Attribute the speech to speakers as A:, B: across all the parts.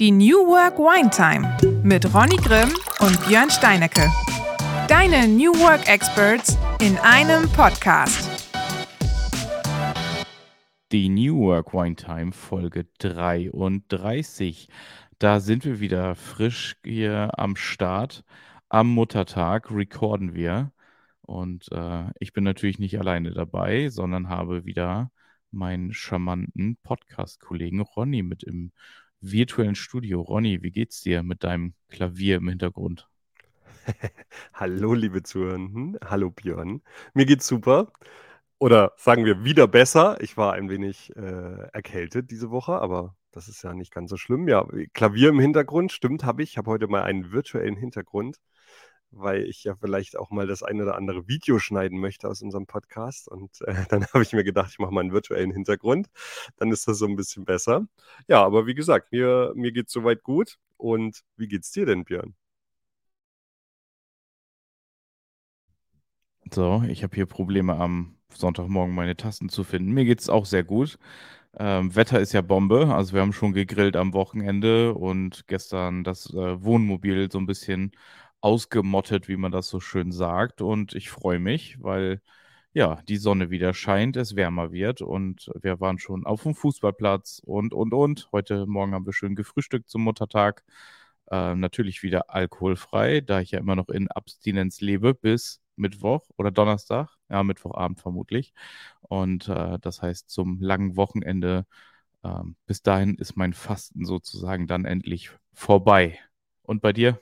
A: Die New Work Wine Time mit Ronny Grimm und Björn Steinecke. Deine New Work Experts in einem Podcast.
B: Die New Work Wine Time Folge 33. Da sind wir wieder frisch hier am Start. Am Muttertag recorden wir. Und äh, ich bin natürlich nicht alleine dabei, sondern habe wieder meinen charmanten Podcast-Kollegen Ronny mit im virtuellen Studio. Ronny, wie geht's dir mit deinem Klavier im Hintergrund?
C: Hallo, liebe Zuhörenden. Hallo, Björn. Mir geht's super. Oder sagen wir wieder besser. Ich war ein wenig äh, erkältet diese Woche, aber das ist ja nicht ganz so schlimm. Ja, Klavier im Hintergrund, stimmt, habe ich. Ich habe heute mal einen virtuellen Hintergrund weil ich ja vielleicht auch mal das ein oder andere Video schneiden möchte aus unserem Podcast. Und äh, dann habe ich mir gedacht, ich mache mal einen virtuellen Hintergrund. Dann ist das so ein bisschen besser. Ja, aber wie gesagt, mir, mir geht es soweit gut. Und wie geht's dir denn, Björn?
B: So, ich habe hier Probleme am Sonntagmorgen meine Tasten zu finden. Mir geht es auch sehr gut. Ähm, Wetter ist ja Bombe. Also wir haben schon gegrillt am Wochenende und gestern das äh, Wohnmobil so ein bisschen ausgemottet, wie man das so schön sagt. Und ich freue mich, weil ja, die Sonne wieder scheint, es wärmer wird und wir waren schon auf dem Fußballplatz und, und, und. Heute Morgen haben wir schön gefrühstückt zum Muttertag. Äh, natürlich wieder alkoholfrei, da ich ja immer noch in Abstinenz lebe bis Mittwoch oder Donnerstag. Ja, Mittwochabend vermutlich. Und äh, das heißt, zum langen Wochenende, äh, bis dahin ist mein Fasten sozusagen dann endlich vorbei. Und bei dir?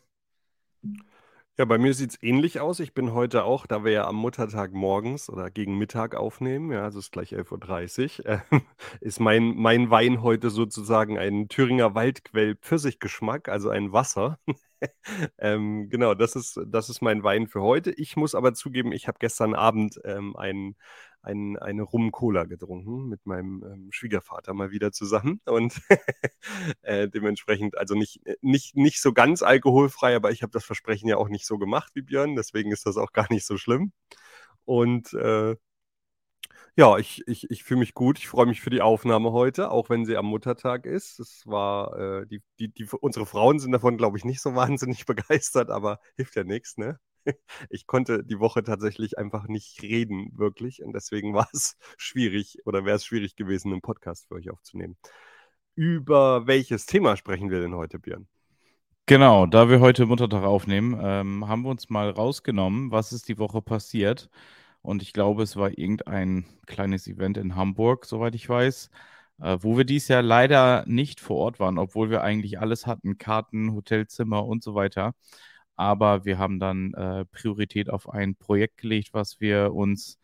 C: Ja, bei mir sieht es ähnlich aus. Ich bin heute auch, da wir ja am Muttertag morgens oder gegen Mittag aufnehmen, ja, also es ist gleich 11.30 Uhr, äh, ist mein, mein Wein heute sozusagen ein Thüringer Waldquell Pfirsichgeschmack, also ein Wasser. ähm, genau, das ist, das ist mein Wein für heute. Ich muss aber zugeben, ich habe gestern Abend ähm, einen ein, eine Rum-Cola getrunken mit meinem ähm, Schwiegervater mal wieder zusammen und äh, dementsprechend also nicht, äh, nicht, nicht so ganz alkoholfrei, aber ich habe das Versprechen ja auch nicht so gemacht wie Björn, deswegen ist das auch gar nicht so schlimm. Und äh, ja, ich, ich, ich fühle mich gut. Ich freue mich für die Aufnahme heute, auch wenn sie am Muttertag ist. Es war, äh, die, die, die, unsere Frauen sind davon, glaube ich, nicht so wahnsinnig begeistert, aber hilft ja nichts, ne? ich konnte die Woche tatsächlich einfach nicht reden, wirklich. Und deswegen war es schwierig oder wäre es schwierig gewesen, einen Podcast für euch aufzunehmen. Über welches Thema sprechen wir denn heute, Björn?
B: Genau, da wir heute Muttertag aufnehmen, ähm, haben wir uns mal rausgenommen, was ist die Woche passiert. Und ich glaube, es war irgendein kleines Event in Hamburg, soweit ich weiß, äh, wo wir dies Jahr leider nicht vor Ort waren, obwohl wir eigentlich alles hatten, Karten, Hotelzimmer und so weiter aber wir haben dann äh, Priorität auf ein Projekt gelegt, was wir uns,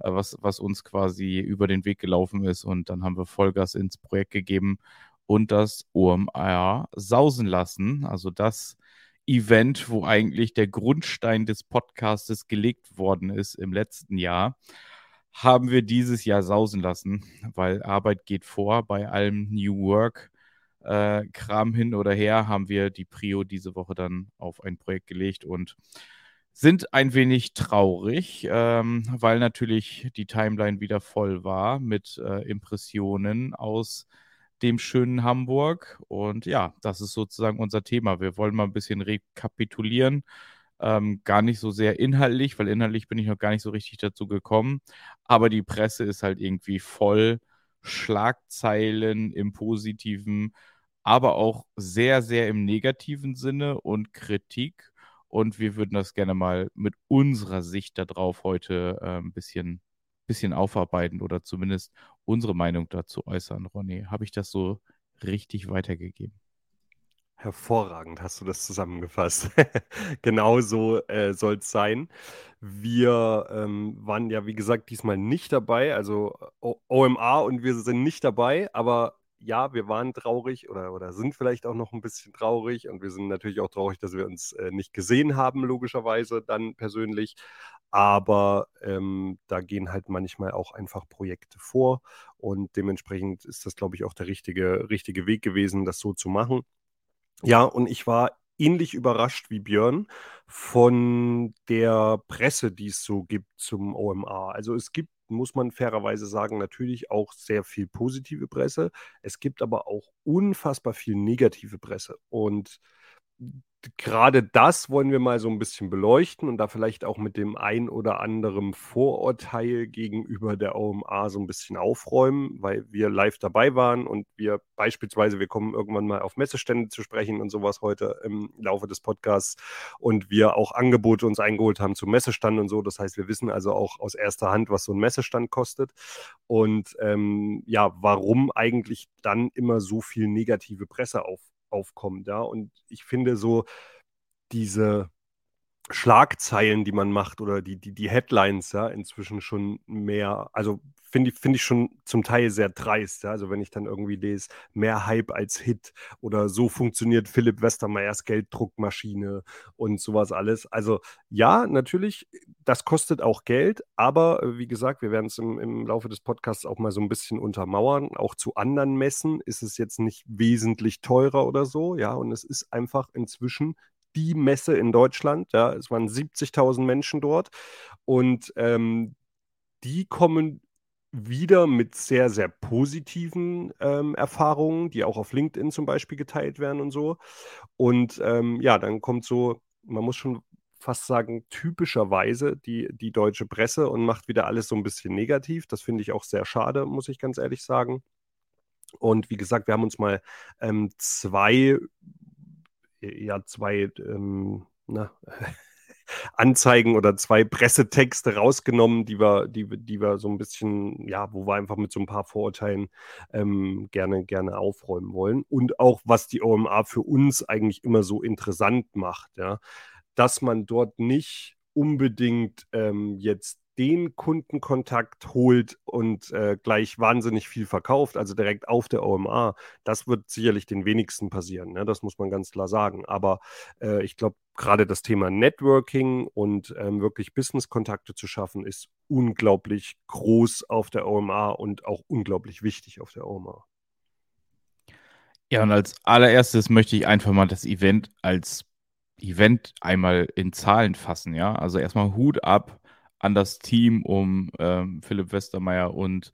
B: äh, was, was uns quasi über den Weg gelaufen ist und dann haben wir Vollgas ins Projekt gegeben und das OMR sausen lassen. Also das Event, wo eigentlich der Grundstein des Podcastes gelegt worden ist im letzten Jahr, haben wir dieses Jahr sausen lassen, weil Arbeit geht vor bei allem New Work äh, Kram hin oder her, haben wir die Prio diese Woche dann auf ein Projekt gelegt und sind ein wenig traurig, ähm, weil natürlich die Timeline wieder voll war mit äh, Impressionen aus dem schönen Hamburg. Und ja, das ist sozusagen unser Thema. Wir wollen mal ein bisschen rekapitulieren. Ähm, gar nicht so sehr inhaltlich, weil inhaltlich bin ich noch gar nicht so richtig dazu gekommen. Aber die Presse ist halt irgendwie voll. Schlagzeilen im positiven aber auch sehr, sehr im negativen Sinne und Kritik. Und wir würden das gerne mal mit unserer Sicht darauf heute äh, ein bisschen, bisschen aufarbeiten oder zumindest unsere Meinung dazu äußern. Ronny, habe ich das so richtig weitergegeben?
C: Hervorragend hast du das zusammengefasst. genau so äh, soll es sein. Wir ähm, waren ja, wie gesagt, diesmal nicht dabei. Also o OMA und wir sind nicht dabei, aber ja, wir waren traurig oder, oder sind vielleicht auch noch ein bisschen traurig und wir sind natürlich auch traurig, dass wir uns äh, nicht gesehen haben, logischerweise dann persönlich. Aber ähm, da gehen halt manchmal auch einfach Projekte vor und dementsprechend ist das, glaube ich, auch der richtige, richtige Weg gewesen, das so zu machen. Ja, und ich war ähnlich überrascht wie Björn von der Presse, die es so gibt zum OMA. Also es gibt muss man fairerweise sagen, natürlich auch sehr viel positive Presse. Es gibt aber auch unfassbar viel negative Presse. Und gerade das wollen wir mal so ein bisschen beleuchten und da vielleicht auch mit dem ein oder anderen Vorurteil gegenüber der OMA so ein bisschen aufräumen, weil wir live dabei waren und wir beispielsweise, wir kommen irgendwann mal auf Messestände zu sprechen und sowas heute im Laufe des Podcasts und wir auch Angebote uns eingeholt haben zum Messestand und so. Das heißt, wir wissen also auch aus erster Hand, was so ein Messestand kostet und ähm, ja, warum eigentlich dann immer so viel negative Presse auf, aufkommt. Ja? Und ich finde so diese Schlagzeilen, die man macht oder die, die, die Headlines, ja, inzwischen schon mehr, also finde ich, find ich schon zum Teil sehr dreist. Ja? Also wenn ich dann irgendwie lese, mehr Hype als Hit oder so funktioniert Philipp Westermeyers Gelddruckmaschine und sowas alles. Also ja, natürlich, das kostet auch Geld, aber äh, wie gesagt, wir werden es im, im Laufe des Podcasts auch mal so ein bisschen untermauern. Auch zu anderen Messen ist es jetzt nicht wesentlich teurer oder so, ja, und es ist einfach inzwischen die Messe in Deutschland. Ja, es waren 70.000 Menschen dort und ähm, die kommen wieder mit sehr, sehr positiven ähm, Erfahrungen, die auch auf LinkedIn zum Beispiel geteilt werden und so. Und ähm, ja, dann kommt so, man muss schon fast sagen, typischerweise die, die deutsche Presse und macht wieder alles so ein bisschen negativ. Das finde ich auch sehr schade, muss ich ganz ehrlich sagen. Und wie gesagt, wir haben uns mal ähm, zwei, ja, zwei, ähm, na, Anzeigen oder zwei Pressetexte rausgenommen, die wir, die, die wir so ein bisschen, ja, wo wir einfach mit so ein paar Vorurteilen ähm, gerne, gerne aufräumen wollen. Und auch, was die OMA für uns eigentlich immer so interessant macht, ja, dass man dort nicht unbedingt ähm, jetzt den Kundenkontakt holt und äh, gleich wahnsinnig viel verkauft, also direkt auf der OMA, das wird sicherlich den wenigsten passieren. Ne? Das muss man ganz klar sagen. Aber äh, ich glaube, gerade das Thema Networking und ähm, wirklich Business-Kontakte zu schaffen, ist unglaublich groß auf der OMA und auch unglaublich wichtig auf der OMA.
B: Ja, und als allererstes möchte ich einfach mal das Event als Event einmal in Zahlen fassen, ja. Also erstmal Hut ab an das Team um ähm, Philipp Westermeier und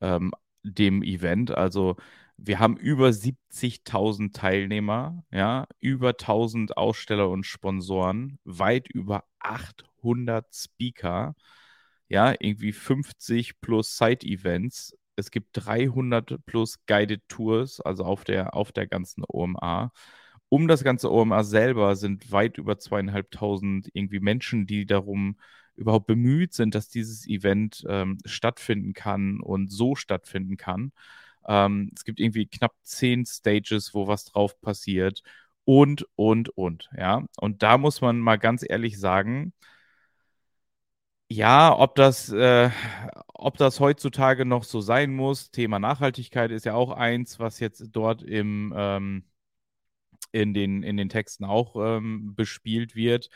B: ähm, dem Event. Also wir haben über 70.000 Teilnehmer, ja, über 1000 Aussteller und Sponsoren, weit über 800 Speaker, ja, irgendwie 50 plus Side-Events. Es gibt 300 plus Guided Tours, also auf der, auf der ganzen OMA. Um das ganze OMA selber sind weit über zweieinhalbtausend irgendwie Menschen, die darum überhaupt bemüht sind, dass dieses Event ähm, stattfinden kann und so stattfinden kann. Ähm, es gibt irgendwie knapp zehn Stages, wo was drauf passiert und, und, und. Ja, und da muss man mal ganz ehrlich sagen, ja, ob das, äh, ob das heutzutage noch so sein muss, Thema Nachhaltigkeit ist ja auch eins, was jetzt dort im, ähm, in, den, in den Texten auch ähm, bespielt wird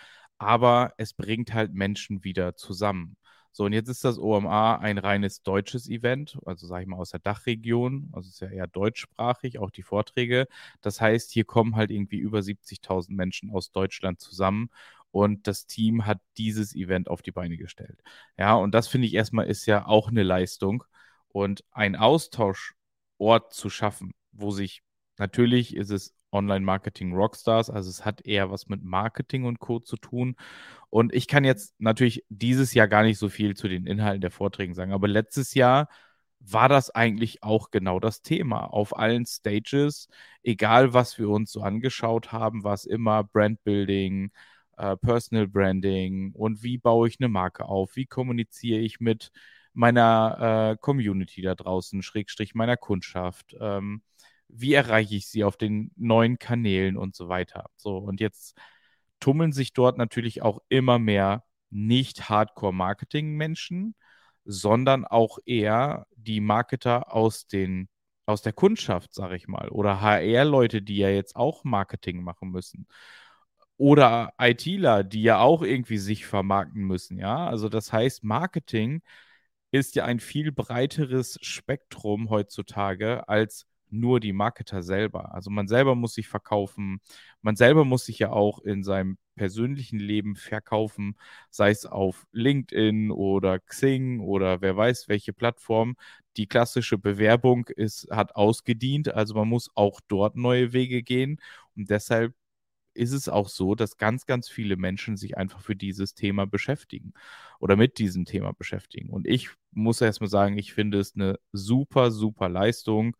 B: aber es bringt halt Menschen wieder zusammen. So, und jetzt ist das OMA ein reines deutsches Event, also sage ich mal aus der Dachregion, also ist ja eher deutschsprachig, auch die Vorträge. Das heißt, hier kommen halt irgendwie über 70.000 Menschen aus Deutschland zusammen und das Team hat dieses Event auf die Beine gestellt. Ja, und das finde ich erstmal ist ja auch eine Leistung und ein Austauschort zu schaffen, wo sich natürlich ist es Online-Marketing-Rockstars. Also es hat eher was mit Marketing und Co. zu tun. Und ich kann jetzt natürlich dieses Jahr gar nicht so viel zu den Inhalten der Vorträge sagen, aber letztes Jahr war das eigentlich auch genau das Thema. Auf allen Stages, egal was wir uns so angeschaut haben, war es immer Brandbuilding, äh, Personal Branding und wie baue ich eine Marke auf, wie kommuniziere ich mit meiner äh, Community da draußen, Schrägstrich meiner Kundschaft. Ähm, wie erreiche ich sie auf den neuen Kanälen und so weiter. So, und jetzt tummeln sich dort natürlich auch immer mehr nicht Hardcore-Marketing-Menschen, sondern auch eher die Marketer aus den aus der Kundschaft, sage ich mal, oder HR-Leute, die ja jetzt auch Marketing machen müssen. Oder ITler, die ja auch irgendwie sich vermarkten müssen, ja. Also das heißt, Marketing ist ja ein viel breiteres Spektrum heutzutage als nur die Marketer selber. Also man selber muss sich verkaufen, man selber muss sich ja auch in seinem persönlichen Leben verkaufen, sei es auf LinkedIn oder Xing oder wer weiß welche Plattform. Die klassische Bewerbung ist, hat ausgedient, also man muss auch dort neue Wege gehen und deshalb ist es auch so, dass ganz, ganz viele Menschen sich einfach für dieses Thema beschäftigen oder mit diesem Thema beschäftigen. Und ich muss erstmal sagen, ich finde es eine super, super Leistung,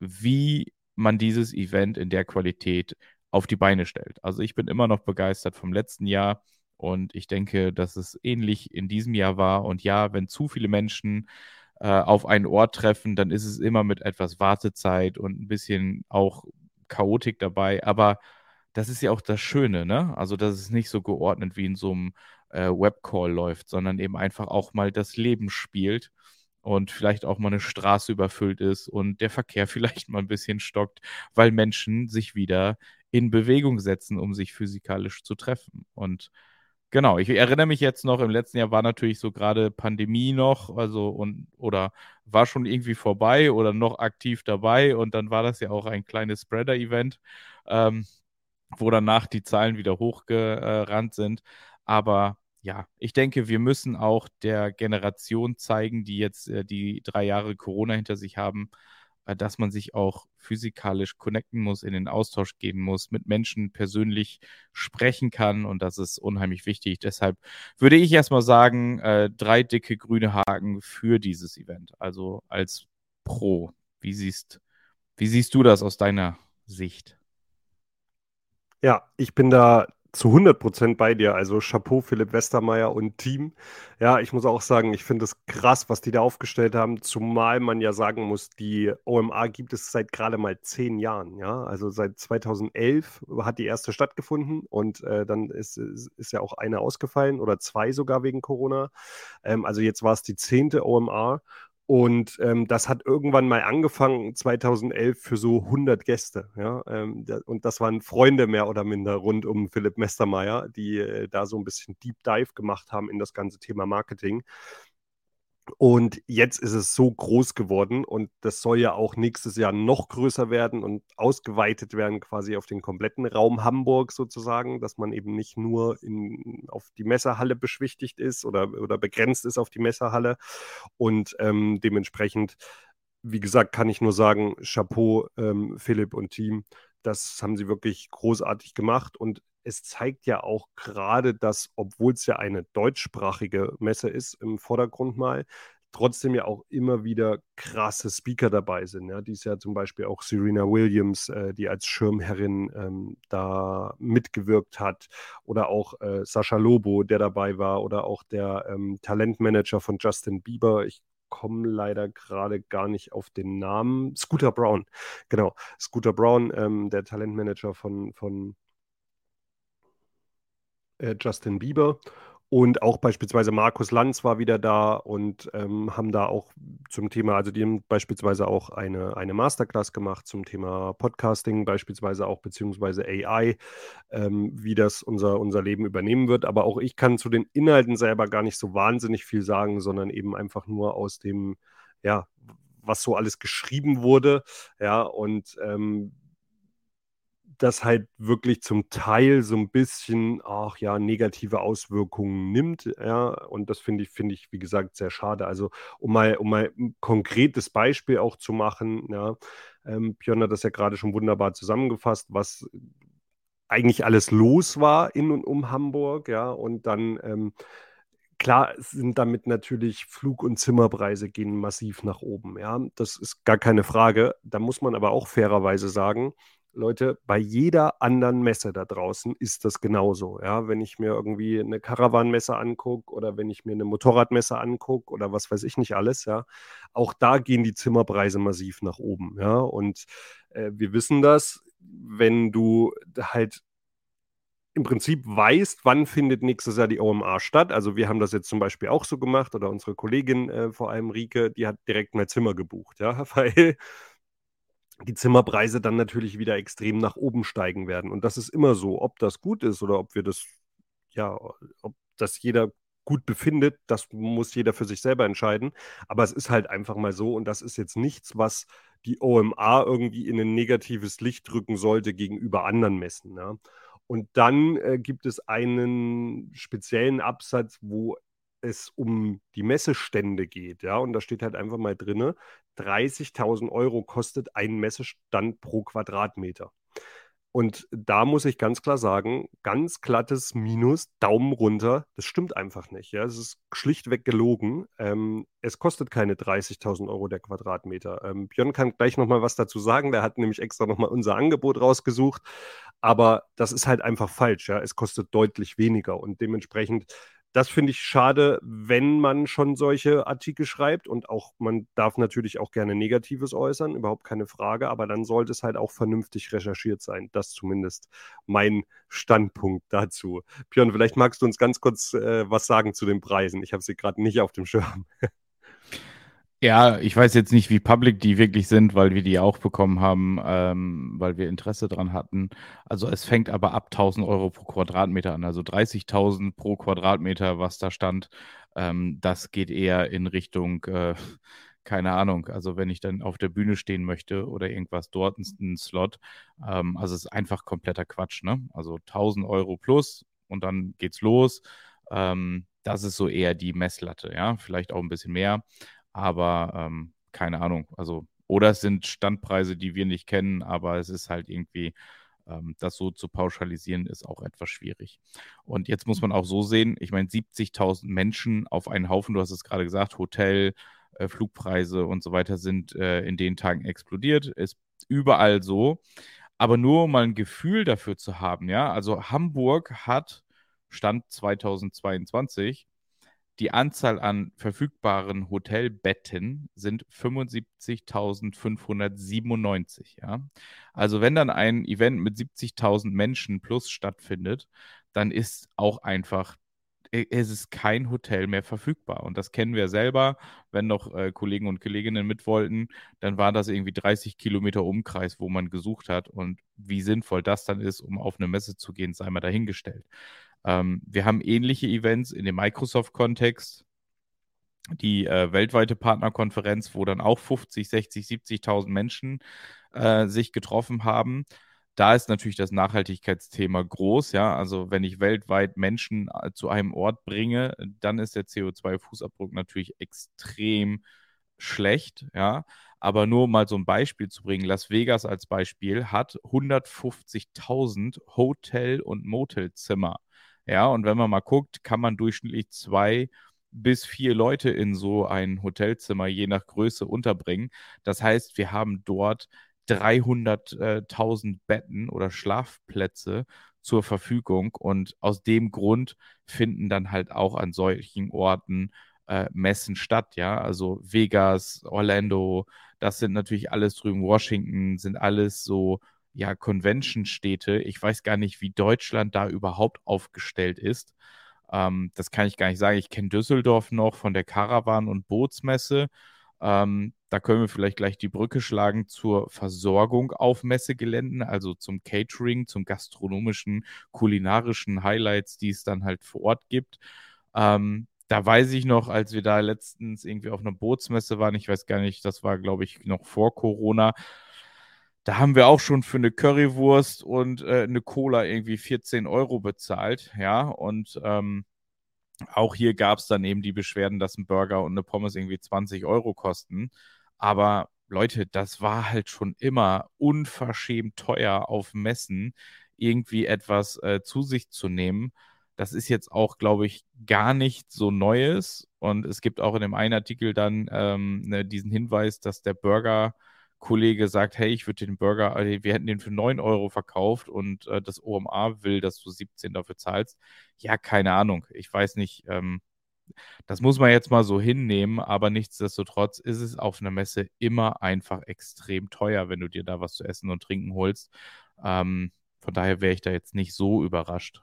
B: wie man dieses Event in der Qualität auf die Beine stellt. Also ich bin immer noch begeistert vom letzten Jahr und ich denke, dass es ähnlich in diesem Jahr war. Und ja, wenn zu viele Menschen äh, auf einen Ort treffen, dann ist es immer mit etwas Wartezeit und ein bisschen auch Chaotik dabei. Aber das ist ja auch das Schöne, ne? Also, dass es nicht so geordnet wie in so einem äh, Webcall läuft, sondern eben einfach auch mal das Leben spielt und vielleicht auch mal eine Straße überfüllt ist und der Verkehr vielleicht mal ein bisschen stockt, weil Menschen sich wieder in Bewegung setzen, um sich physikalisch zu treffen. Und genau, ich erinnere mich jetzt noch, im letzten Jahr war natürlich so gerade Pandemie noch, also und oder war schon irgendwie vorbei oder noch aktiv dabei und dann war das ja auch ein kleines Spreader-Event. Ähm, wo danach die Zahlen wieder hochgerannt sind. Aber ja, ich denke, wir müssen auch der Generation zeigen, die jetzt äh, die drei Jahre Corona hinter sich haben, äh, dass man sich auch physikalisch connecten muss, in den Austausch gehen muss, mit Menschen persönlich sprechen kann und das ist unheimlich wichtig. Deshalb würde ich erstmal sagen, äh, drei dicke grüne Haken für dieses Event, also als Pro. Wie siehst, wie siehst du das aus deiner Sicht?
C: Ja, ich bin da zu 100% bei dir. Also Chapeau, Philipp Westermeier und Team. Ja, ich muss auch sagen, ich finde es krass, was die da aufgestellt haben, zumal man ja sagen muss, die OMA gibt es seit gerade mal zehn Jahren. Ja, also seit 2011 hat die erste stattgefunden und äh, dann ist, ist, ja auch eine ausgefallen oder zwei sogar wegen Corona. Ähm, also jetzt war es die zehnte OMA und ähm, das hat irgendwann mal angefangen, 2011, für so 100 Gäste. Ja? Ähm, da, und das waren Freunde mehr oder minder rund um Philipp Mestermeier, die äh, da so ein bisschen Deep Dive gemacht haben in das ganze Thema Marketing. Und jetzt ist es so groß geworden und das soll ja auch nächstes Jahr noch größer werden und ausgeweitet werden quasi auf den kompletten Raum Hamburg sozusagen, dass man eben nicht nur in, auf die Messerhalle beschwichtigt ist oder, oder begrenzt ist auf die Messerhalle. Und ähm, dementsprechend, wie gesagt, kann ich nur sagen, Chapeau, ähm, Philipp und Team. Das haben sie wirklich großartig gemacht und es zeigt ja auch gerade, dass, obwohl es ja eine deutschsprachige Messe ist, im Vordergrund mal, trotzdem ja auch immer wieder krasse Speaker dabei sind. Ja. Dies Jahr zum Beispiel auch Serena Williams, äh, die als Schirmherrin ähm, da mitgewirkt hat, oder auch äh, Sascha Lobo, der dabei war, oder auch der ähm, Talentmanager von Justin Bieber. Ich komme leider gerade gar nicht auf den Namen. Scooter Brown, genau. Scooter Brown, ähm, der Talentmanager von, von äh, Justin Bieber. Und auch beispielsweise Markus Lanz war wieder da und ähm, haben da auch zum Thema, also die haben beispielsweise auch eine, eine Masterclass gemacht zum Thema Podcasting, beispielsweise auch beziehungsweise AI, ähm, wie das unser, unser Leben übernehmen wird. Aber auch ich kann zu den Inhalten selber gar nicht so wahnsinnig viel sagen, sondern eben einfach nur aus dem, ja, was so alles geschrieben wurde. Ja, und ähm, das halt wirklich zum Teil so ein bisschen, ach ja, negative Auswirkungen nimmt, ja, und das finde ich finde ich, wie gesagt, sehr schade. Also, um mal um mal 'n konkretes Beispiel auch zu machen, ja, ähm, Björn hat das ja gerade schon wunderbar zusammengefasst, was eigentlich alles los war in und um Hamburg, ja, und dann, ähm, klar sind damit natürlich Flug und Zimmerpreise gehen massiv nach oben, ja. Das ist gar keine Frage. Da muss man aber auch fairerweise sagen Leute, bei jeder anderen Messe da draußen ist das genauso. Ja, wenn ich mir irgendwie eine Caravan-Messe angucke oder wenn ich mir eine Motorradmesse angucke oder was weiß ich nicht alles, ja, auch da gehen die Zimmerpreise massiv nach oben. Ja, und äh, wir wissen das, wenn du halt im Prinzip weißt, wann findet nächstes Jahr die OMA statt. Also wir haben das jetzt zum Beispiel auch so gemacht oder unsere Kollegin, äh, vor allem Rike, die hat direkt mein Zimmer gebucht, ja, weil die Zimmerpreise dann natürlich wieder extrem nach oben steigen werden. Und das ist immer so. Ob das gut ist oder ob wir das, ja, ob das jeder gut befindet, das muss jeder für sich selber entscheiden. Aber es ist halt einfach mal so und das ist jetzt nichts, was die OMA irgendwie in ein negatives Licht drücken sollte gegenüber anderen Messen. Ja. Und dann äh, gibt es einen speziellen Absatz, wo es um die Messestände geht, ja, und da steht halt einfach mal drinne, 30.000 Euro kostet ein Messestand pro Quadratmeter. Und da muss ich ganz klar sagen, ganz glattes Minus, Daumen runter, das stimmt einfach nicht. Ja, es ist schlichtweg gelogen. Ähm, es kostet keine 30.000 Euro der Quadratmeter. Ähm, Björn kann gleich nochmal was dazu sagen. Der hat nämlich extra nochmal unser Angebot rausgesucht. Aber das ist halt einfach falsch. Ja, es kostet deutlich weniger und dementsprechend das finde ich schade, wenn man schon solche Artikel schreibt und auch man darf natürlich auch gerne Negatives äußern, überhaupt keine Frage, aber dann sollte es halt auch vernünftig recherchiert sein. Das zumindest mein Standpunkt dazu. Björn, vielleicht magst du uns ganz kurz äh, was sagen zu den Preisen. Ich habe sie gerade nicht auf dem Schirm.
B: Ja, ich weiß jetzt nicht, wie public die wirklich sind, weil wir die auch bekommen haben, ähm, weil wir Interesse dran hatten. Also es fängt aber ab 1000 Euro pro Quadratmeter an, also 30.000 pro Quadratmeter, was da stand. Ähm, das geht eher in Richtung, äh, keine Ahnung, also wenn ich dann auf der Bühne stehen möchte oder irgendwas dort, ein Slot. Ähm, also es ist einfach kompletter Quatsch, ne? Also 1000 Euro plus und dann geht's los. Ähm, das ist so eher die Messlatte, ja, vielleicht auch ein bisschen mehr. Aber ähm, keine Ahnung. Also, oder es sind Standpreise, die wir nicht kennen, aber es ist halt irgendwie, ähm, das so zu pauschalisieren, ist auch etwas schwierig. Und jetzt muss man auch so sehen, ich meine, 70.000 Menschen auf einen Haufen, du hast es gerade gesagt, Hotel, äh, Flugpreise und so weiter sind äh, in den Tagen explodiert. Ist überall so. Aber nur um mal ein Gefühl dafür zu haben, ja, also Hamburg hat Stand 2022 die Anzahl an verfügbaren Hotelbetten sind 75.597. Ja? Also wenn dann ein Event mit 70.000 Menschen plus stattfindet, dann ist auch einfach es ist kein Hotel mehr verfügbar. Und das kennen wir selber. Wenn noch äh, Kollegen und Kolleginnen mit wollten, dann war das irgendwie 30 Kilometer Umkreis, wo man gesucht hat. Und wie sinnvoll das dann ist, um auf eine Messe zu gehen, sei mal dahingestellt. Ähm, wir haben ähnliche Events in dem Microsoft-Kontext, die äh, weltweite Partnerkonferenz, wo dann auch 50, 60, 70.000 Menschen äh, sich getroffen haben. Da ist natürlich das Nachhaltigkeitsthema groß, ja. Also wenn ich weltweit Menschen äh, zu einem Ort bringe, dann ist der CO2-Fußabdruck natürlich extrem schlecht, ja. Aber nur um mal so ein Beispiel zu bringen, Las Vegas als Beispiel hat 150.000 Hotel- und Motelzimmer. Ja, und wenn man mal guckt, kann man durchschnittlich zwei bis vier Leute in so ein Hotelzimmer je nach Größe unterbringen. Das heißt, wir haben dort 300.000 Betten oder Schlafplätze zur Verfügung und aus dem Grund finden dann halt auch an solchen Orten äh, Messen statt, ja, also Vegas, Orlando, das sind natürlich alles drüben, Washington, sind alles so ja, Convention-Städte. Ich weiß gar nicht, wie Deutschland da überhaupt aufgestellt ist. Ähm, das kann ich gar nicht sagen. Ich kenne Düsseldorf noch von der Karawan- und Bootsmesse. Ähm, da können wir vielleicht gleich die Brücke schlagen zur Versorgung auf Messegeländen, also zum Catering, zum gastronomischen, kulinarischen Highlights, die es dann halt vor Ort gibt. Ähm, da weiß ich noch, als wir da letztens irgendwie auf einer Bootsmesse waren, ich weiß gar nicht, das war, glaube ich, noch vor Corona, da haben wir auch schon für eine Currywurst und äh, eine Cola irgendwie 14 Euro bezahlt, ja. Und ähm, auch hier gab es dann eben die Beschwerden, dass ein Burger und eine Pommes irgendwie 20 Euro kosten. Aber Leute, das war halt schon immer unverschämt teuer auf Messen, irgendwie etwas äh, zu sich zu nehmen. Das ist jetzt auch, glaube ich, gar nicht so Neues. Und es gibt auch in dem einen Artikel dann ähm, ne, diesen Hinweis, dass der Burger Kollege sagt, hey, ich würde den Burger, äh, wir hätten den für 9 Euro verkauft und äh, das OMA will, dass du 17 dafür zahlst. Ja, keine Ahnung. Ich weiß nicht. Ähm, das muss man jetzt mal so hinnehmen, aber nichtsdestotrotz ist es auf einer Messe immer einfach extrem teuer, wenn du dir da was zu essen und trinken holst. Ähm, von daher wäre ich da jetzt nicht so überrascht.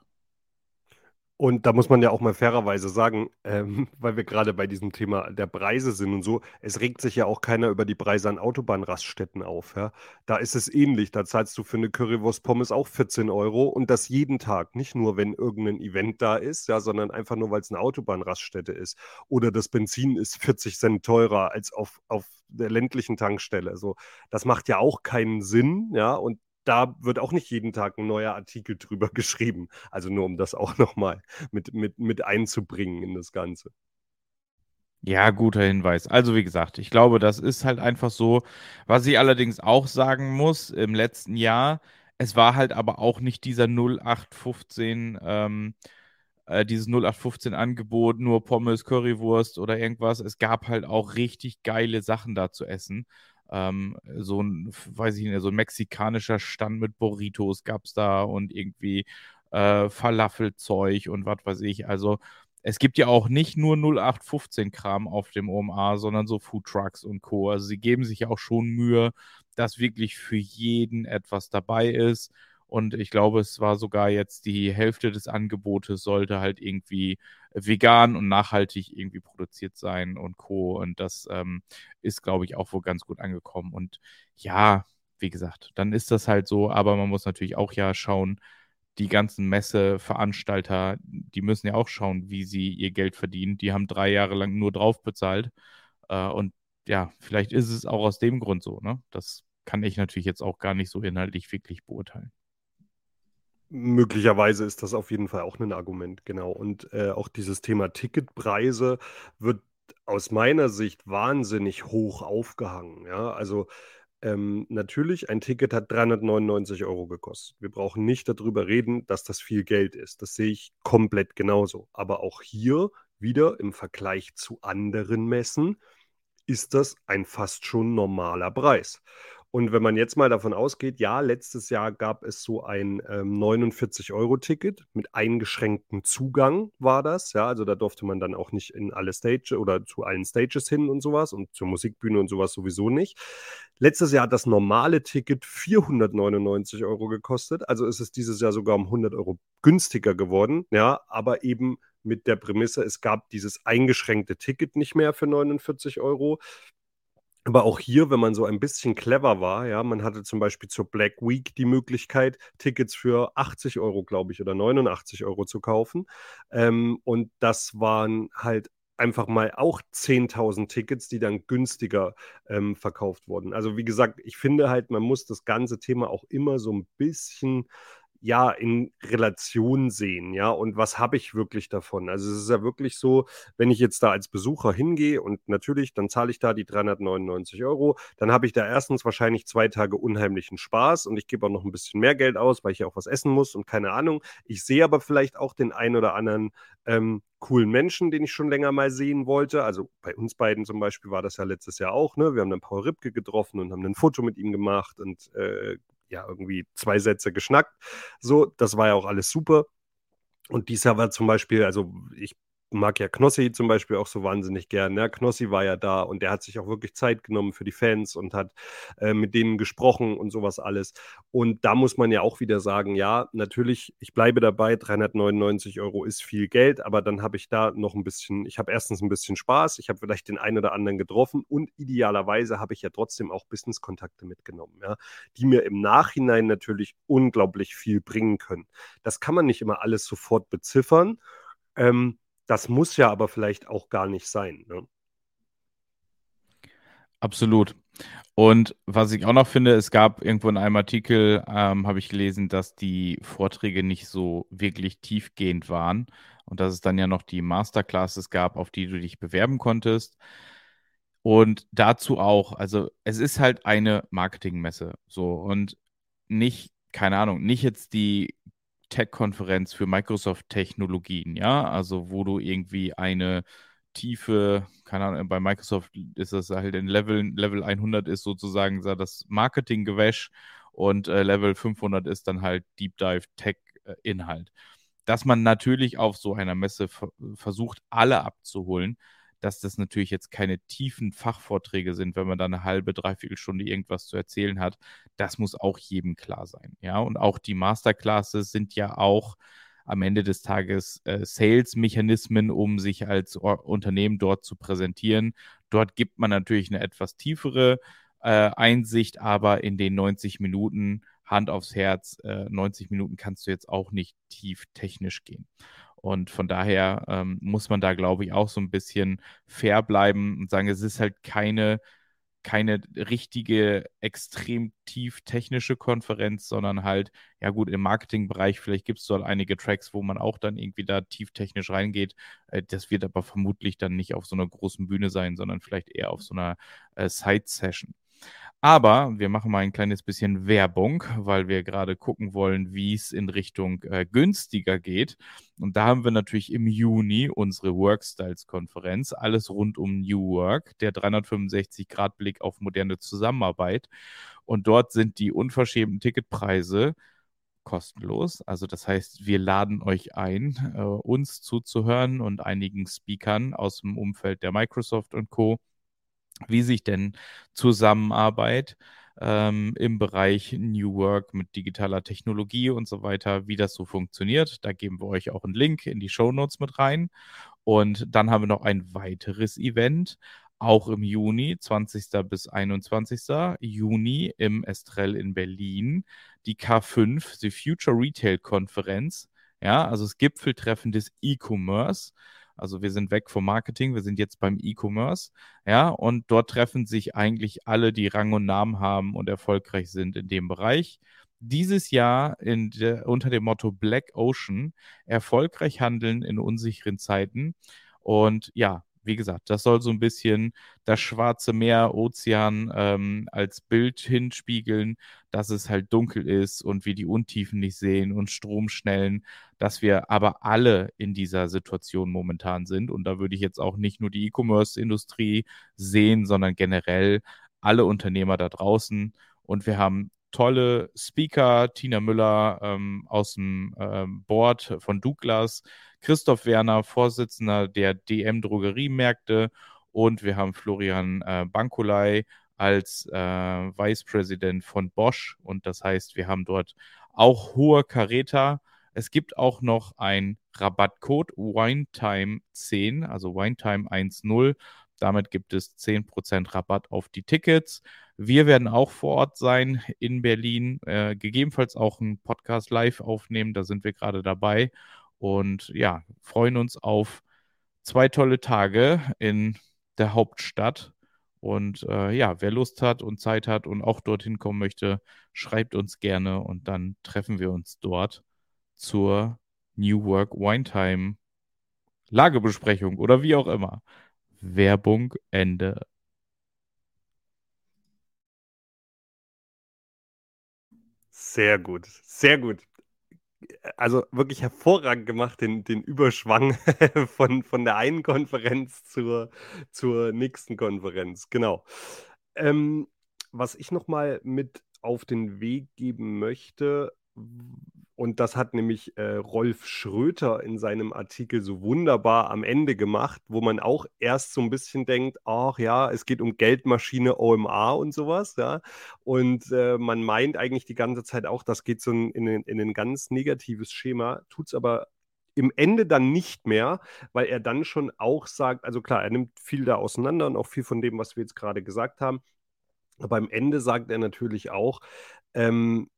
C: Und da muss man ja auch mal fairerweise sagen, ähm, weil wir gerade bei diesem Thema der Preise sind und so, es regt sich ja auch keiner über die Preise an Autobahnraststätten auf. Ja? Da ist es ähnlich. Da zahlst du für eine Currywurst Pommes auch 14 Euro und das jeden Tag. Nicht nur, wenn irgendein Event da ist, ja, sondern einfach nur, weil es eine Autobahnraststätte ist. Oder das Benzin ist 40 Cent teurer als auf, auf der ländlichen Tankstelle. Also, das macht ja auch keinen Sinn, ja. Und da wird auch nicht jeden Tag ein neuer Artikel drüber geschrieben. Also nur um das auch nochmal mit, mit, mit einzubringen in das Ganze.
B: Ja, guter Hinweis. Also wie gesagt, ich glaube, das ist halt einfach so. Was ich allerdings auch sagen muss, im letzten Jahr, es war halt aber auch nicht dieser 0815, ähm, äh, dieses 0815 Angebot, nur Pommes, Currywurst oder irgendwas. Es gab halt auch richtig geile Sachen da zu essen. Ähm, so ein, weiß ich nicht, so ein mexikanischer Stand mit Burritos gab es da und irgendwie äh, Falafelzeug und was weiß ich. Also es gibt ja auch nicht nur 0815-Kram auf dem OMA, sondern so Food Trucks und Co. Also sie geben sich ja auch schon Mühe, dass wirklich für jeden etwas dabei ist. Und ich glaube, es war sogar jetzt die Hälfte des Angebotes sollte halt irgendwie vegan und nachhaltig irgendwie produziert sein und Co. Und das ähm, ist, glaube ich, auch wohl ganz gut angekommen. Und ja, wie gesagt, dann ist das halt so, aber man muss natürlich auch ja schauen, die ganzen Messeveranstalter, die müssen ja auch schauen, wie sie ihr Geld verdienen. Die haben drei Jahre lang nur drauf bezahlt. Äh, und ja, vielleicht ist es auch aus dem Grund so. Ne? Das kann ich natürlich jetzt auch gar nicht so inhaltlich wirklich beurteilen.
C: Möglicherweise ist das auf jeden Fall auch ein Argument, genau. Und äh, auch dieses Thema Ticketpreise wird aus meiner Sicht wahnsinnig hoch aufgehangen. Ja, also ähm, natürlich, ein Ticket hat 399 Euro gekostet. Wir brauchen nicht darüber reden, dass das viel Geld ist. Das sehe ich komplett genauso. Aber auch hier wieder im Vergleich zu anderen Messen ist das ein fast schon normaler Preis. Und wenn man jetzt mal davon ausgeht, ja, letztes Jahr gab es so ein ähm, 49-Euro-Ticket mit eingeschränktem Zugang, war das. Ja, also da durfte man dann auch nicht in alle Stages oder zu allen Stages hin und sowas und zur Musikbühne und sowas sowieso nicht. Letztes Jahr hat das normale Ticket 499 Euro gekostet. Also ist es dieses Jahr sogar um 100 Euro günstiger geworden. Ja, aber eben mit der Prämisse, es gab dieses eingeschränkte Ticket nicht mehr für 49 Euro. Aber auch hier, wenn man so ein bisschen clever war, ja, man hatte zum Beispiel zur Black Week die Möglichkeit, Tickets für 80 Euro, glaube ich, oder 89 Euro zu kaufen. Ähm, und das waren halt einfach mal auch 10.000 Tickets, die dann günstiger ähm, verkauft wurden. Also wie gesagt, ich finde halt, man muss das ganze Thema auch immer so ein bisschen ja, in Relation sehen, ja, und was habe ich wirklich davon? Also es ist ja wirklich so, wenn ich jetzt da als Besucher hingehe und natürlich, dann zahle ich da die 399 Euro, dann habe ich da erstens wahrscheinlich zwei Tage unheimlichen Spaß und ich gebe auch noch ein bisschen mehr Geld aus, weil ich ja auch was essen muss und keine Ahnung. Ich sehe aber vielleicht auch den einen oder anderen ähm, coolen Menschen, den ich schon länger mal sehen wollte. Also bei uns beiden zum Beispiel war das ja letztes Jahr auch, ne? Wir haben dann Paul Ripke getroffen und haben ein Foto mit ihm gemacht und äh, ja, irgendwie zwei Sätze geschnackt. So, das war ja auch alles super. Und dies war zum Beispiel, also ich mag ja Knossi zum Beispiel auch so wahnsinnig gern. Ja, Knossi war ja da und der hat sich auch wirklich Zeit genommen für die Fans und hat äh, mit denen gesprochen und sowas alles. Und da muss man ja auch wieder sagen, ja, natürlich, ich bleibe dabei, 399 Euro ist viel Geld, aber dann habe ich da noch ein bisschen, ich habe erstens ein bisschen Spaß, ich habe vielleicht den einen oder anderen getroffen und idealerweise habe ich ja trotzdem auch Business-Kontakte mitgenommen, ja, die mir im Nachhinein natürlich unglaublich viel bringen können. Das kann man nicht immer alles sofort beziffern. Ähm, das muss ja aber vielleicht auch gar nicht sein. Ne?
B: Absolut. Und was ich auch noch finde, es gab irgendwo in einem Artikel, ähm, habe ich gelesen, dass die Vorträge nicht so wirklich tiefgehend waren und dass es dann ja noch die Masterclasses gab, auf die du dich bewerben konntest. Und dazu auch, also es ist halt eine Marketingmesse, so und nicht, keine Ahnung, nicht jetzt die Tech-Konferenz für Microsoft-Technologien, ja, also wo du irgendwie eine tiefe, keine Ahnung, bei Microsoft ist das halt in Level, Level 100 ist sozusagen das Marketing-Gewäsch und äh, Level 500 ist dann halt Deep Dive Tech-Inhalt. Dass man natürlich auf so einer Messe versucht, alle abzuholen, dass das natürlich jetzt keine tiefen Fachvorträge sind, wenn man da eine halbe, dreiviertel Stunde irgendwas zu erzählen hat. Das muss auch jedem klar sein. Ja, und auch die Masterclasses sind ja auch am Ende des Tages äh, Sales-Mechanismen, um sich als Or Unternehmen dort zu präsentieren. Dort gibt man natürlich eine etwas tiefere äh, Einsicht, aber in den 90 Minuten, Hand aufs Herz, äh, 90 Minuten kannst du jetzt auch nicht tief technisch gehen. Und von daher ähm, muss man da, glaube ich, auch so ein bisschen fair bleiben und sagen, es ist halt keine keine richtige, extrem tief technische Konferenz, sondern halt, ja gut, im Marketingbereich, vielleicht gibt es dort einige Tracks, wo man auch dann irgendwie da tief technisch reingeht. Äh, das wird aber vermutlich dann nicht auf so einer großen Bühne sein, sondern vielleicht eher auf so einer äh, Side-Session. Aber wir machen mal ein kleines bisschen Werbung, weil wir gerade gucken wollen, wie es in Richtung äh, günstiger geht. Und da haben wir natürlich im Juni unsere Workstyles-Konferenz, alles rund um New Work, der 365-Grad-Blick auf moderne Zusammenarbeit. Und dort sind die unverschämten Ticketpreise kostenlos. Also das heißt, wir laden euch ein, äh, uns zuzuhören und einigen Speakern aus dem Umfeld der Microsoft und Co wie sich denn Zusammenarbeit ähm, im Bereich New Work mit digitaler Technologie und so weiter, wie das so funktioniert. Da geben wir euch auch einen Link in die Show Notes mit rein. Und dann haben wir noch ein weiteres Event, auch im Juni, 20. bis 21. Juni im Estrell in Berlin, die K5, die Future Retail Konferenz. Ja, also das Gipfeltreffen des E-Commerce. Also wir sind weg vom Marketing, wir sind jetzt beim E-Commerce, ja, und dort treffen sich eigentlich alle, die Rang und Namen haben und erfolgreich sind in dem Bereich. Dieses Jahr der, unter dem Motto Black Ocean, erfolgreich handeln in unsicheren Zeiten. Und ja, wie gesagt, das soll so ein bisschen das Schwarze Meer, Ozean ähm, als Bild hinspiegeln, dass es halt dunkel ist und wir die Untiefen nicht sehen und Stromschnellen, dass wir aber alle in dieser Situation momentan sind. Und da würde ich jetzt auch nicht nur die E-Commerce-Industrie sehen, sondern generell alle Unternehmer da draußen. Und wir haben tolle Speaker, Tina Müller ähm, aus dem ähm, Board von Douglas, Christoph Werner, Vorsitzender der DM Drogeriemärkte und wir haben Florian äh, Bankulei als äh, Vice President von Bosch und das heißt, wir haben dort auch hohe Karäter. Es gibt auch noch ein Rabattcode WineTime10, also WineTime 10. Damit gibt es 10% Rabatt auf die Tickets. Wir werden auch vor Ort sein in Berlin, äh, gegebenenfalls auch einen Podcast live aufnehmen, da sind wir gerade dabei. Und ja, freuen uns auf zwei tolle Tage in der Hauptstadt. Und äh, ja, wer Lust hat und Zeit hat und auch dorthin kommen möchte, schreibt uns gerne und dann treffen wir uns dort zur New Work Wine Time Lagebesprechung oder wie auch immer. Werbung Ende.
C: Sehr gut, sehr gut also wirklich hervorragend gemacht, den, den Überschwang von, von der einen Konferenz zur, zur nächsten Konferenz. Genau. Ähm, was ich nochmal mit auf den Weg geben möchte, und das hat nämlich äh, Rolf Schröter in seinem Artikel so wunderbar am Ende gemacht, wo man auch erst so ein bisschen denkt, ach ja, es geht um Geldmaschine OMA und sowas, ja. Und äh, man meint eigentlich die ganze Zeit auch, das geht so in, in, in ein ganz negatives Schema, tut es aber im Ende dann nicht mehr, weil er dann schon auch sagt, also klar, er nimmt viel da auseinander und auch viel von dem, was wir jetzt gerade gesagt haben. Aber am Ende sagt er natürlich auch, ähm,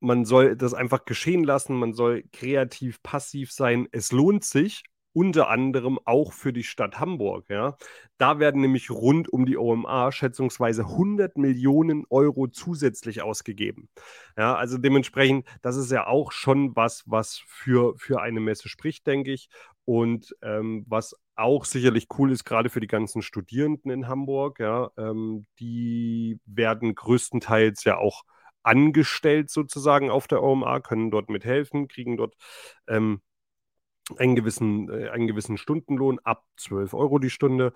C: man soll das einfach geschehen lassen, man soll kreativ passiv sein. Es lohnt sich, unter anderem auch für die Stadt Hamburg. Ja. Da werden nämlich rund um die OMA schätzungsweise 100 Millionen Euro zusätzlich ausgegeben. Ja, also dementsprechend, das ist ja auch schon was, was für, für eine Messe spricht, denke ich. Und ähm, was auch sicherlich cool ist, gerade für die ganzen Studierenden in Hamburg, ja, ähm, die werden größtenteils ja auch angestellt sozusagen auf der OMA, können dort mithelfen, kriegen dort ähm, einen, gewissen, äh, einen gewissen Stundenlohn ab 12 Euro die Stunde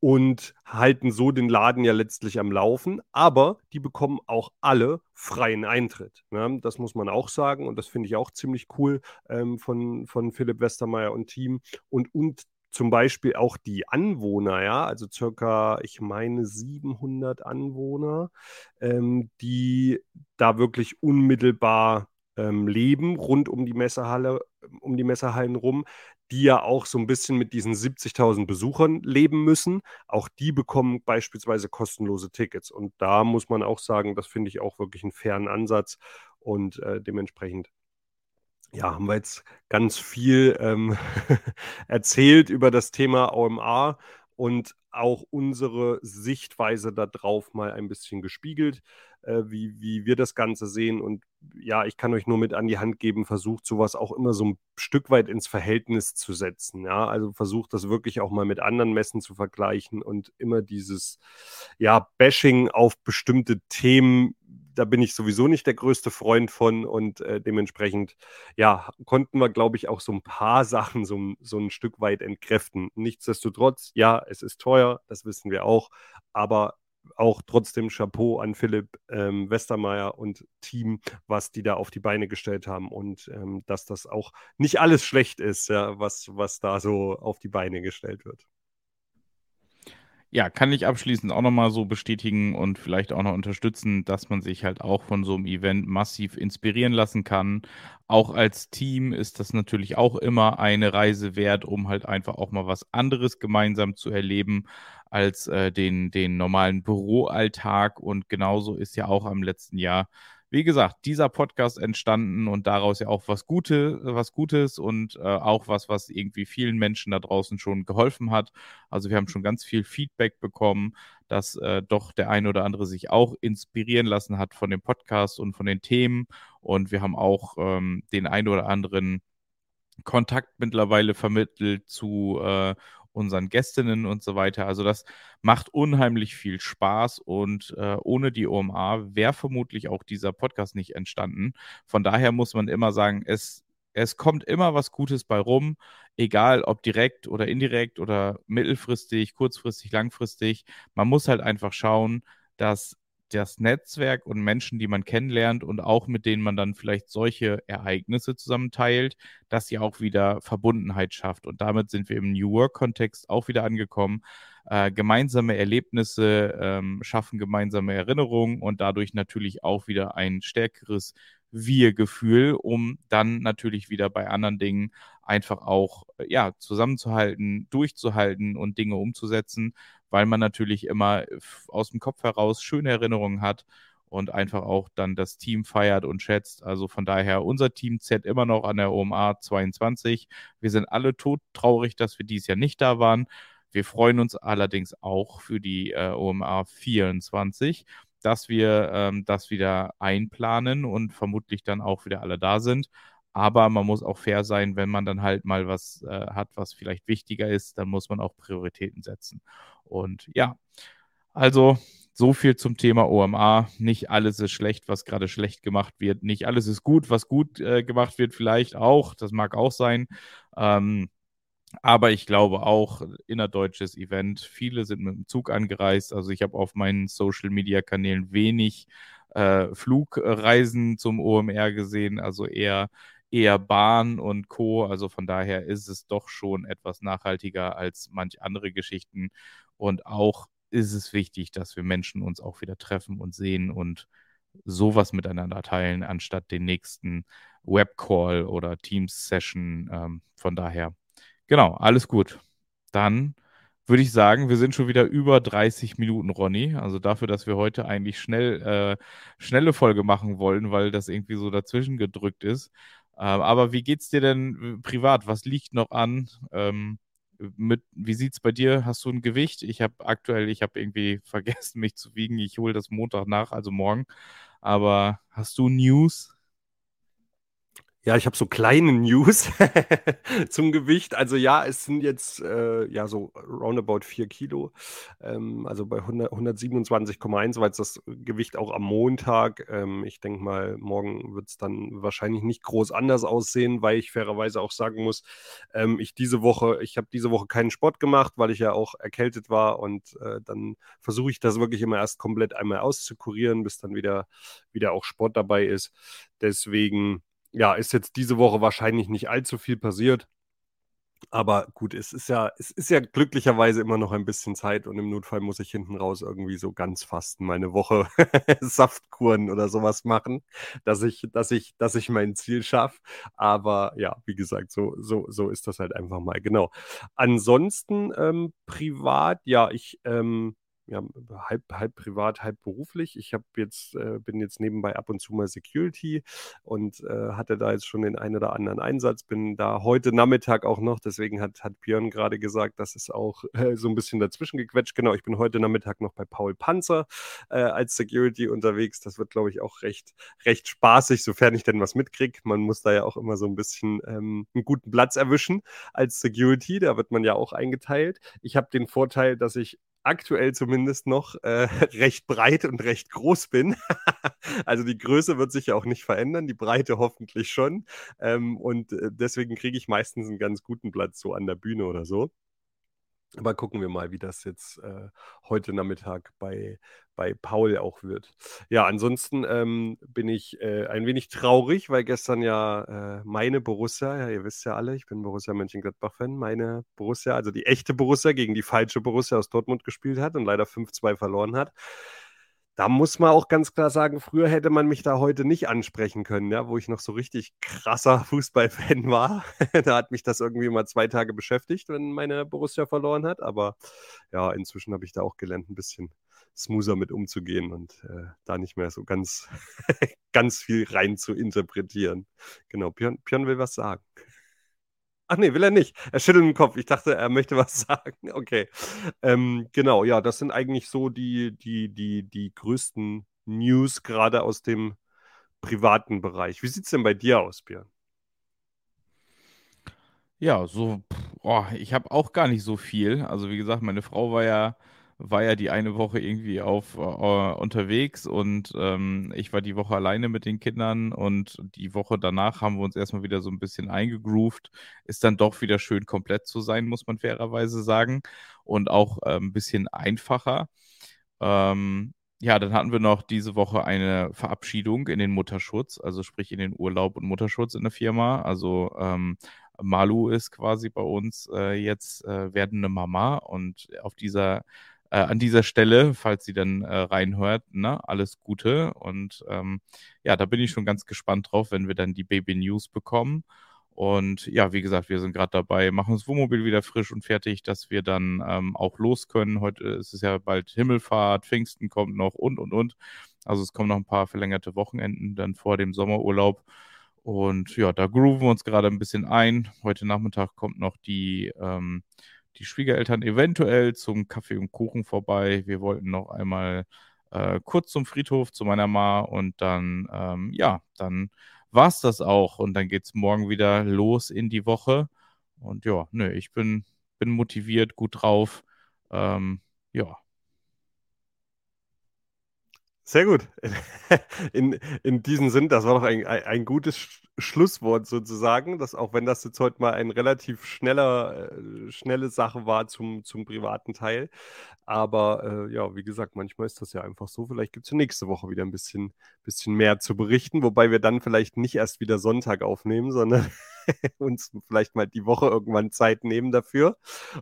C: und halten so den Laden ja letztlich am Laufen. Aber die bekommen auch alle freien Eintritt. Ne? Das muss man auch sagen und das finde ich auch ziemlich cool ähm, von, von Philipp Westermeier und Team. Und, und zum Beispiel auch die Anwohner, ja, also circa, ich meine, 700 Anwohner, ähm, die da wirklich unmittelbar ähm, leben, rund um die Messehalle, um die Messehallen rum, die ja auch so ein bisschen mit diesen 70.000 Besuchern leben müssen. Auch die bekommen beispielsweise kostenlose Tickets. Und da muss man auch sagen, das finde ich auch wirklich einen fairen Ansatz und äh, dementsprechend ja, haben wir jetzt ganz viel ähm, erzählt über das Thema OMA und auch unsere Sichtweise darauf mal ein bisschen gespiegelt, äh, wie, wie wir das Ganze sehen. Und ja, ich kann euch nur mit an die Hand geben, versucht sowas auch immer so ein Stück weit ins Verhältnis zu setzen. Ja, also versucht das wirklich auch mal mit anderen Messen zu vergleichen und immer dieses, ja, Bashing auf bestimmte Themen da bin ich sowieso nicht der größte Freund von und äh, dementsprechend, ja, konnten wir, glaube ich, auch so ein paar Sachen so, so ein Stück weit entkräften. Nichtsdestotrotz, ja, es ist teuer, das wissen wir auch, aber auch trotzdem Chapeau an Philipp ähm, Westermeier und Team, was die da auf die Beine gestellt haben und ähm, dass das auch nicht alles schlecht ist, ja, was, was da so auf die Beine gestellt wird.
B: Ja, kann ich abschließend auch nochmal so bestätigen und vielleicht auch noch unterstützen, dass man sich halt auch von so einem Event massiv inspirieren lassen kann. Auch als Team ist das natürlich auch immer eine Reise wert, um halt einfach auch mal was anderes gemeinsam zu erleben als äh, den, den normalen Büroalltag. Und genauso ist ja auch am letzten Jahr wie gesagt, dieser Podcast entstanden und daraus ja auch was, Gute, was Gutes und äh, auch was, was irgendwie vielen Menschen da draußen schon geholfen hat. Also wir haben schon ganz viel Feedback bekommen, dass äh, doch der eine oder andere sich auch inspirieren lassen hat von dem Podcast und von den Themen. Und wir haben auch ähm, den einen oder anderen Kontakt mittlerweile vermittelt zu äh, unseren Gästinnen und so weiter. Also das macht unheimlich viel Spaß und äh, ohne die OMA wäre vermutlich auch dieser Podcast nicht entstanden. Von daher muss man immer sagen, es, es kommt immer was Gutes bei rum, egal ob direkt oder indirekt oder mittelfristig, kurzfristig, langfristig. Man muss halt einfach schauen, dass das Netzwerk und Menschen, die man kennenlernt und auch mit denen man dann vielleicht solche Ereignisse zusammen teilt, dass sie auch wieder Verbundenheit schafft. Und damit sind wir im New Work-Kontext auch wieder angekommen. Äh, gemeinsame Erlebnisse ähm, schaffen gemeinsame Erinnerungen und dadurch natürlich auch wieder ein stärkeres Wir-Gefühl, um dann natürlich wieder bei anderen Dingen einfach auch ja, zusammenzuhalten, durchzuhalten und Dinge umzusetzen weil man natürlich immer aus dem Kopf heraus schöne Erinnerungen hat und einfach auch dann das Team feiert und schätzt. Also von daher, unser Team zählt immer noch an der OMA 22. Wir sind alle todtraurig, dass wir dieses Jahr nicht da waren. Wir freuen uns allerdings auch für die äh, OMA 24, dass wir ähm, das wieder einplanen und vermutlich dann auch wieder alle da sind. Aber man muss auch fair sein, wenn man dann halt mal was äh, hat, was vielleicht wichtiger ist, dann muss man auch Prioritäten setzen. Und ja, also so viel zum Thema OMA. Nicht alles ist schlecht, was gerade schlecht gemacht wird. Nicht alles ist gut, was gut äh, gemacht wird, vielleicht auch. Das mag auch sein. Ähm, aber ich glaube auch, innerdeutsches Event. Viele sind mit dem Zug angereist. Also ich habe auf meinen Social-Media-Kanälen wenig äh, Flugreisen zum OMR gesehen. Also eher eher Bahn und Co. Also von daher ist es doch schon etwas nachhaltiger als manch andere Geschichten. Und auch ist es wichtig, dass wir Menschen uns auch wieder treffen und sehen und sowas miteinander teilen, anstatt den nächsten Webcall oder Teams-Session. Ähm, von daher, genau, alles gut. Dann würde ich sagen, wir sind schon wieder über 30 Minuten, Ronny. Also dafür, dass wir heute eigentlich schnell, äh, schnelle Folge machen wollen, weil das irgendwie so dazwischen gedrückt ist. Ähm, aber wie geht's dir denn äh, privat? Was liegt noch an? Ähm, mit, wie sieht's bei dir? Hast du ein Gewicht? Ich habe aktuell, ich habe irgendwie vergessen, mich zu wiegen. Ich hole das Montag nach, also morgen. Aber hast du News?
C: Ja, ich habe so kleine News zum Gewicht. Also ja, es sind jetzt äh, ja so roundabout 4 Kilo. Ähm, also bei 127,1 war jetzt das Gewicht auch am Montag. Ähm, ich denke mal, morgen wird es dann wahrscheinlich nicht groß anders aussehen, weil ich fairerweise auch sagen muss, ähm, ich diese Woche, ich habe diese Woche keinen Sport gemacht, weil ich ja auch erkältet war und äh, dann versuche ich das wirklich immer erst komplett einmal auszukurieren, bis dann wieder, wieder auch Sport dabei ist. Deswegen ja, ist jetzt diese Woche wahrscheinlich nicht allzu viel passiert. Aber gut, es ist ja, es ist ja glücklicherweise immer noch ein bisschen Zeit und im Notfall muss ich hinten raus irgendwie so ganz fasten, meine Woche Saftkuren oder sowas machen, dass ich, dass ich, dass ich mein Ziel schaffe. Aber ja, wie gesagt, so, so, so ist das halt einfach mal. Genau. Ansonsten ähm, privat, ja, ich ähm, ja, halb, halb privat, halb beruflich. Ich habe jetzt, äh, bin jetzt nebenbei ab und zu mal Security und äh, hatte da jetzt schon den einen oder anderen Einsatz, bin da heute Nachmittag auch noch, deswegen hat, hat Björn gerade gesagt, das ist auch äh, so ein bisschen dazwischen gequetscht. Genau, ich bin heute Nachmittag noch bei Paul Panzer äh, als Security unterwegs. Das wird, glaube ich, auch recht, recht spaßig, sofern ich denn was mitkriege. Man muss da ja auch immer so ein bisschen ähm, einen guten Platz erwischen als Security. Da wird man ja auch eingeteilt. Ich habe den Vorteil, dass ich aktuell zumindest noch äh, recht breit und recht groß bin. also die Größe wird sich ja auch nicht verändern, die Breite hoffentlich schon. Ähm, und äh, deswegen kriege ich meistens einen ganz guten Platz so an der Bühne oder so. Aber gucken wir mal, wie das jetzt äh, heute Nachmittag bei, bei Paul auch wird. Ja, ansonsten ähm, bin ich äh, ein wenig traurig, weil gestern ja äh, meine Borussia, ja, ihr wisst ja alle, ich bin Borussia Mönchengladbach-Fan, meine Borussia, also die echte Borussia gegen die falsche Borussia aus Dortmund gespielt hat und leider 5-2 verloren hat da muss man auch ganz klar sagen, früher hätte man mich da heute nicht ansprechen können, ja, wo ich noch so richtig krasser Fußballfan war. da hat mich das irgendwie mal zwei Tage beschäftigt, wenn meine Borussia verloren hat. Aber ja, inzwischen habe ich da auch gelernt, ein bisschen smoother mit umzugehen und äh, da nicht mehr so ganz, ganz viel rein zu interpretieren. Genau, Björn, Björn will was sagen. Ach nee, will er nicht. Er schüttelt den Kopf. Ich dachte, er möchte was sagen. Okay. Ähm, genau, ja, das sind eigentlich so die, die, die, die größten News gerade aus dem privaten Bereich. Wie sieht es denn bei dir aus, Björn?
B: Ja, so, oh, ich habe auch gar nicht so viel. Also wie gesagt, meine Frau war ja war ja die eine Woche irgendwie auf äh, unterwegs und ähm, ich war die Woche alleine mit den Kindern und die Woche danach haben wir uns erstmal wieder so ein bisschen eingegroovt. Ist dann doch wieder schön komplett zu sein, muss man fairerweise sagen. Und auch äh, ein bisschen einfacher. Ähm, ja, dann hatten wir noch diese Woche eine Verabschiedung in den Mutterschutz, also sprich in den Urlaub und Mutterschutz in der Firma. Also ähm, Malu ist quasi bei uns äh, jetzt äh, werdende Mama und auf dieser äh, an dieser Stelle, falls sie dann äh, reinhört, ne, alles Gute. Und ähm, ja, da bin ich schon ganz gespannt drauf, wenn wir dann die Baby News bekommen. Und ja, wie gesagt, wir sind gerade dabei, machen das Wohnmobil wieder frisch und fertig, dass wir dann ähm, auch los können. Heute ist es ja bald Himmelfahrt, Pfingsten kommt noch und, und, und. Also es kommen noch ein paar verlängerte Wochenenden dann vor dem Sommerurlaub. Und ja, da grooven wir uns gerade ein bisschen ein. Heute Nachmittag kommt noch die ähm, die Schwiegereltern eventuell zum Kaffee und Kuchen vorbei. Wir wollten noch einmal äh, kurz zum Friedhof zu meiner Ma und dann, ähm, ja, dann war es das auch. Und dann geht es morgen wieder los in die Woche. Und ja, nö, ich bin, bin motiviert, gut drauf. Ähm, ja,
C: sehr gut. In, in diesem Sinn, das war doch ein, ein, gutes Schlusswort sozusagen, dass auch wenn das jetzt heute mal ein relativ schneller, äh, schnelle Sache war zum, zum privaten Teil. Aber äh, ja, wie gesagt, manchmal ist das ja einfach so. Vielleicht gibt es ja nächste Woche wieder ein bisschen, bisschen mehr zu berichten, wobei wir dann vielleicht nicht erst wieder Sonntag aufnehmen, sondern uns vielleicht mal die Woche irgendwann Zeit nehmen dafür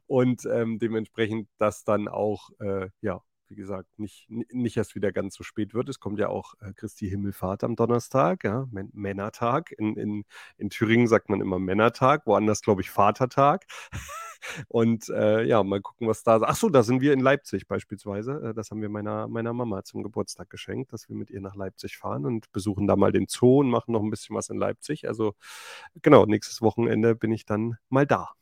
C: und ähm, dementsprechend das dann auch äh, ja, wie gesagt, nicht, nicht erst wieder ganz so spät wird. Es kommt ja auch äh, Christi Himmelfahrt am Donnerstag, ja, M Männertag. In, in, in Thüringen sagt man immer Männertag, woanders glaube ich Vatertag. Und äh, ja, mal gucken, was da. Ach so, da sind wir in Leipzig beispielsweise. Äh, das haben wir meiner, meiner Mama zum Geburtstag geschenkt, dass wir mit ihr nach Leipzig fahren und besuchen da mal den Zoo und machen noch ein bisschen was in Leipzig. Also genau, nächstes Wochenende bin ich dann mal da.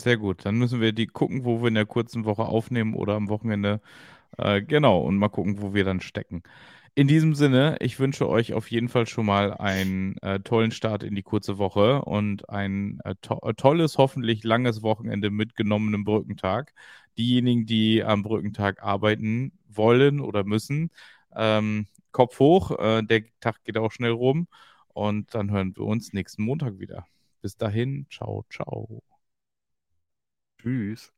B: Sehr gut. Dann müssen wir die gucken, wo wir in der kurzen Woche aufnehmen oder am Wochenende. Äh, genau, und mal gucken, wo wir dann stecken. In diesem Sinne, ich wünsche euch auf jeden Fall schon mal einen äh, tollen Start in die kurze Woche und ein äh, to äh, tolles, hoffentlich langes Wochenende mit genommenem Brückentag. Diejenigen, die am Brückentag arbeiten wollen oder müssen, ähm, Kopf hoch, äh, der Tag geht auch schnell rum und dann hören wir uns nächsten Montag wieder. Bis dahin, ciao, ciao.
C: Tschüss.